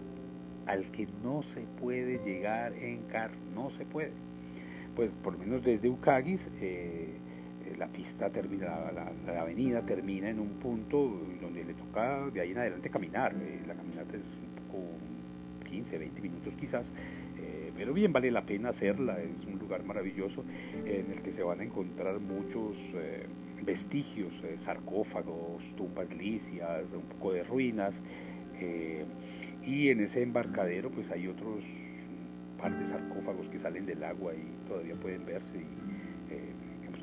al que no se puede llegar en carro, no se puede. Pues por lo menos desde Ucagis, eh, eh, la pista termina, la, avenida termina en un punto donde le toca de ahí en adelante caminar. Eh, la caminata es un poco 15, 20 minutos quizás, pero bien vale la pena hacerla, es un lugar maravilloso en el que se van a encontrar muchos vestigios, sarcófagos, tumbas lisias, un poco de ruinas. Y en ese embarcadero pues hay otros par de sarcófagos que salen del agua y todavía pueden verse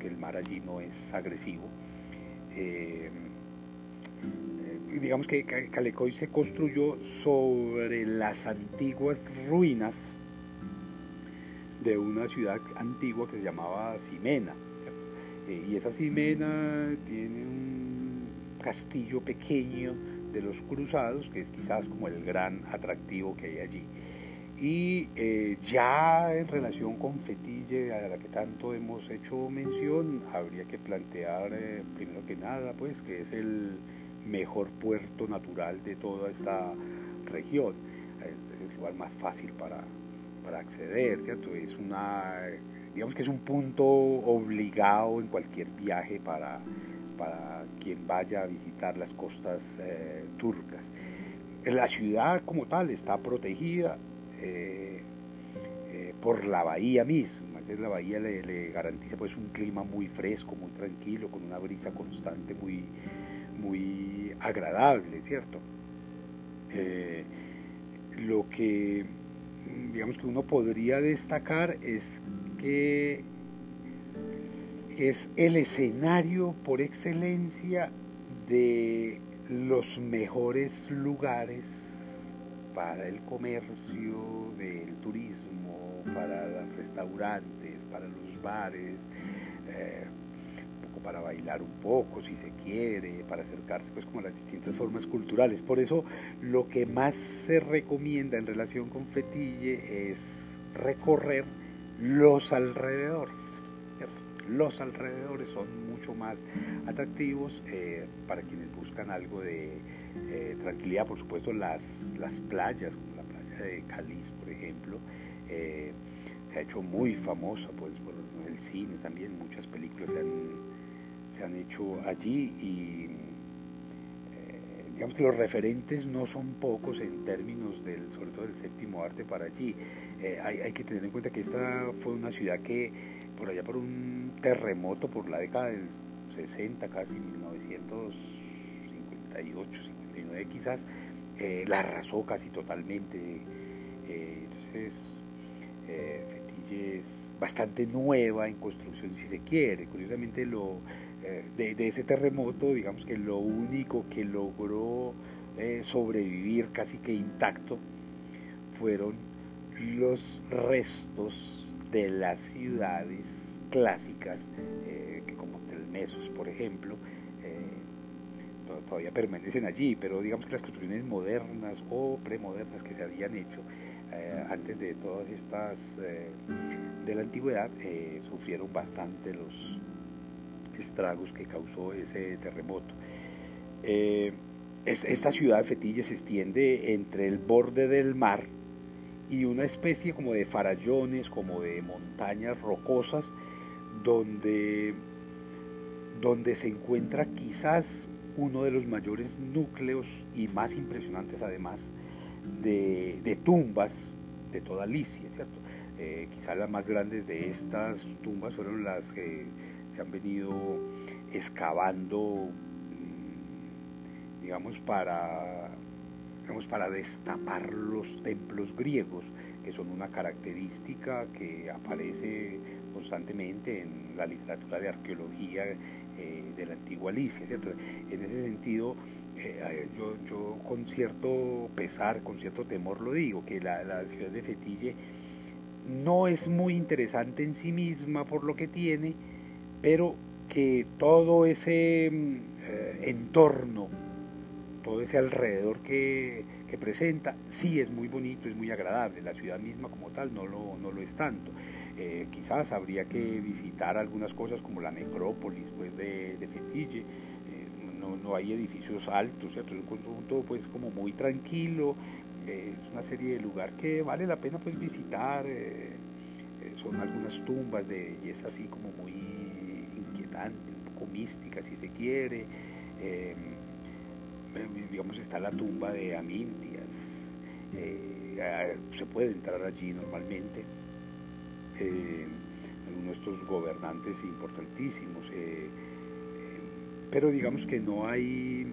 eh, digamos que el mar allí no es agresivo. Eh, eh, digamos que Calecoy se construyó sobre las antiguas ruinas de una ciudad antigua que se llamaba Simena. y esa Simena tiene un castillo pequeño de los cruzados, que es quizás como el gran atractivo que hay allí. Y eh, ya en relación con Fetille, a la que tanto hemos hecho mención, habría que plantear, eh, primero que nada, pues que es el mejor puerto natural de toda esta región, el, lugar más fácil para, para acceder, ¿cierto? Es una, digamos que es un punto obligado en cualquier viaje para para quien vaya a visitar las costas eh, turcas. La ciudad como tal está protegida eh, eh, por la bahía misma. La bahía le, garantiza pues un clima muy fresco, muy tranquilo, con una brisa constante muy, muy agradable, ¿cierto? lo que digamos que uno podría destacar es que es el escenario por excelencia de los mejores lugares para el comercio, del turismo, para los restaurantes, para los bares, eh, para bailar un poco si se quiere, para acercarse pues como a las distintas formas culturales. Por eso lo que más se recomienda en relación con Fetille es recorrer los alrededores. Los alrededores son mucho más atractivos eh, para quienes buscan algo de eh, tranquilidad. Por supuesto, las, las playas, como la playa de Caliz, por ejemplo, eh, se ha hecho muy famosa pues, por el cine también. Muchas películas se han, se han hecho allí y digamos que los referentes no son pocos en términos del, sobre todo del séptimo arte para allí. hay, hay, que tener en cuenta que esta fue una ciudad que por allá por un terremoto por la década del 60, casi 1958, 59 quizás, eh, la arrasó casi totalmente. Eh, entonces, eh, Fetille es bastante nueva en construcción, si se quiere. Curiosamente, lo, de, de, ese terremoto, digamos que lo único que logró sobrevivir casi que intacto fueron los restos de las ciudades clásicas, eh, que como Telmesos, por ejemplo, eh, todavía permanecen allí, pero digamos que las construcciones modernas o premodernas que se habían hecho eh, antes de todas estas de la antigüedad sufrieron bastante los estragos que causó ese terremoto. esta ciudad de Fetille se extiende entre el borde del mar, y una especie como de farallones, como de montañas rocosas, donde, donde se encuentra quizás uno de los mayores núcleos y más impresionantes además de, tumbas de toda Licia, ¿cierto? Eh, quizás las más grandes de estas tumbas fueron las que se han venido excavando, mm, digamos, para para destapar los templos griegos, que son una característica que aparece constantemente en la literatura de arqueología eh, de la antigua Alicia. En ese sentido, eh, yo, con cierto pesar, con cierto temor lo digo, que la, ciudad de Fetille no es muy interesante en sí misma por lo que tiene, pero que todo ese mm, eh, entorno todo ese alrededor que, presenta, sí es muy bonito, es muy agradable, la ciudad misma como tal no lo, no lo es tanto. Eh, quizás habría que visitar algunas cosas como la necrópolis pues, de, de Fetille, eh, no, no, hay edificios altos, ¿cierto? es un conjunto pues como muy tranquilo, eh, es una serie de lugares que vale la pena pues visitar, son algunas tumbas de belleza así como muy inquietante, un poco mística si se quiere digamos, está la tumba de Amintias. Eh, se puede entrar allí normalmente. Eh, algunos de estos gobernantes importantísimos. Eh, pero digamos que no hay,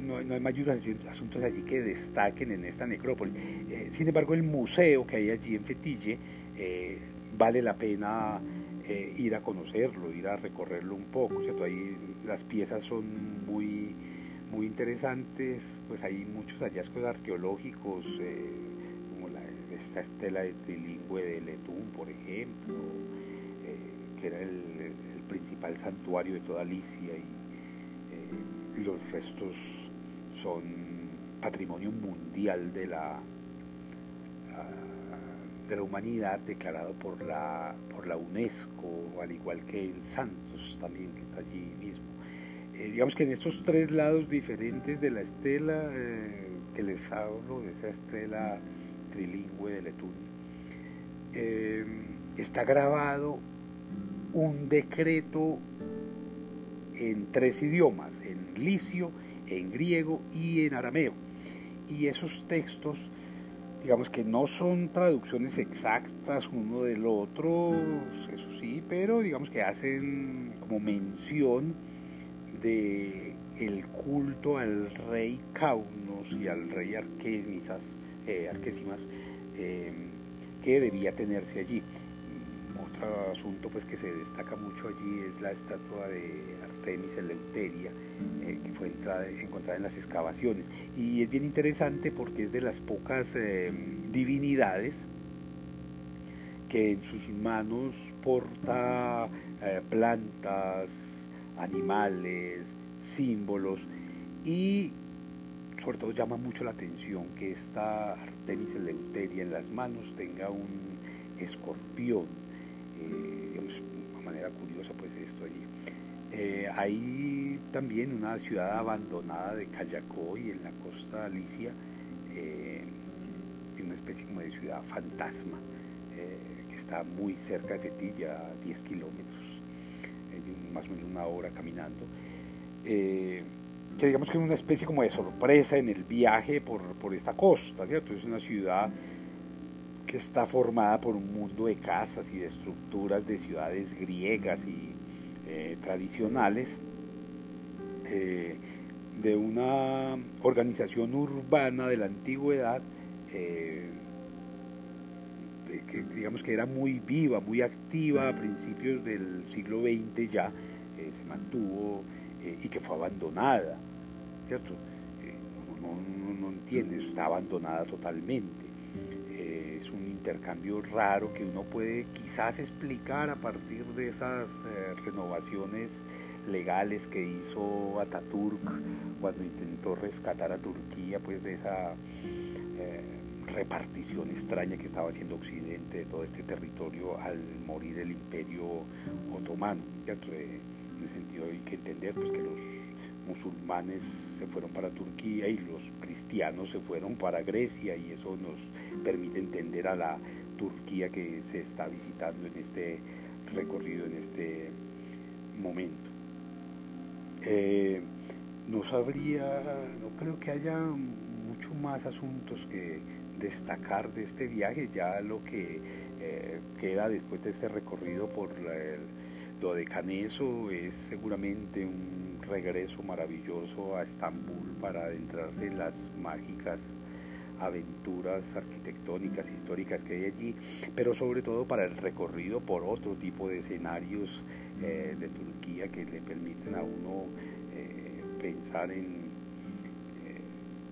no, hay mayores asuntos allí que destaquen en esta necrópolis. sin embargo, el museo que hay allí en Fetille vale la pena ir a conocerlo, ir a recorrerlo un poco. ¿cierto? Ahí las piezas son muy muy interesantes, pues hay muchos hallazgos arqueológicos, eh, como esta estela de trilingüe de Letún, por ejemplo, eh, que era el, principal santuario de toda Alicia y, eh, los restos son patrimonio mundial de la, ah, de la humanidad declarado por la, por la UNESCO, al igual que el Santos también que está allí mismo. Eh, digamos que en estos tres lados diferentes de la estela eh, que les hablo, de esa estela trilingüe de Letún, eh, está grabado un decreto en tres idiomas, en licio, en griego y en arameo. Y esos textos, digamos que no son traducciones exactas uno del otro, eso sí, pero digamos que hacen como mención de el culto al rey Caunos y al rey Arquesimas, eh, eh, que debía tenerse allí. otro asunto pues que se destaca mucho allí es la estatua de Artemis Eleuteria eh, que fue encontrada en las excavaciones y es bien interesante porque es de las pocas eh, divinidades que en sus manos porta eh, plantas, animales, símbolos y sobre todo llama mucho la atención que esta Artemis Eleuteria en las manos tenga un escorpión, eh, digamos, de manera curiosa pues esto allí. Eh, hay también una ciudad abandonada de Cayacoy en la costa Alicia, eh, una especie como de ciudad fantasma que está muy cerca de Fetilla, a 10 kilómetros, más o menos una hora caminando que digamos que es una especie como de sorpresa en el viaje por, por esta costa, ¿cierto? Es una ciudad que está formada por un mundo de casas y de estructuras de ciudades griegas y eh, tradicionales, eh, de una organización urbana de la antigüedad, eh, que digamos que era muy viva, muy activa a principios del siglo XX ya, se mantuvo y que fue abandonada, ¿cierto? no, no, entiende, está abandonada totalmente. Eh, es un intercambio raro que uno puede quizás explicar a partir de esas eh, renovaciones legales que hizo Ataturk cuando intentó rescatar a Turquía pues de esa eh, repartición extraña que estaba haciendo Occidente de todo este territorio al morir el imperio otomano. En ese sentido hay que entender pues, que los musulmanes se fueron para Turquía y los cristianos se fueron para Grecia y eso nos permite entender a la Turquía que se está visitando en este recorrido, en este momento. Eh, no sabría, no creo que haya mucho más asuntos que destacar de este viaje, ya lo que eh, queda después de este recorrido por el, lo de Caneso es seguramente un regreso maravilloso a Estambul para adentrarse en las mágicas aventuras arquitectónicas, históricas que hay allí, pero sobre todo para el recorrido por otro tipo de escenarios eh, de Turquía que le permiten a uno eh, pensar en,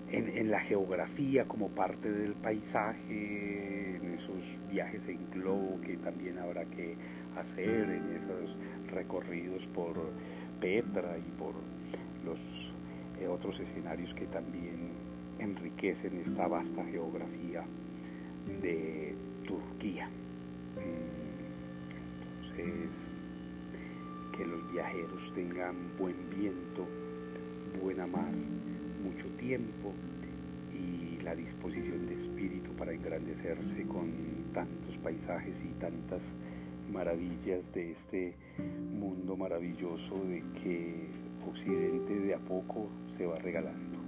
eh, en, la geografía como parte del paisaje, en esos viajes en globo que también habrá que hacer, en esos recorridos por Petra y por los eh, otros escenarios que también enriquecen esta vasta geografía de Turquía. Entonces, que los viajeros tengan buen viento, buena mar, mucho tiempo y la disposición de espíritu para engrandecerse con tantos paisajes y tantas maravillas de este mundo maravilloso de que Occidente de a poco se va regalando.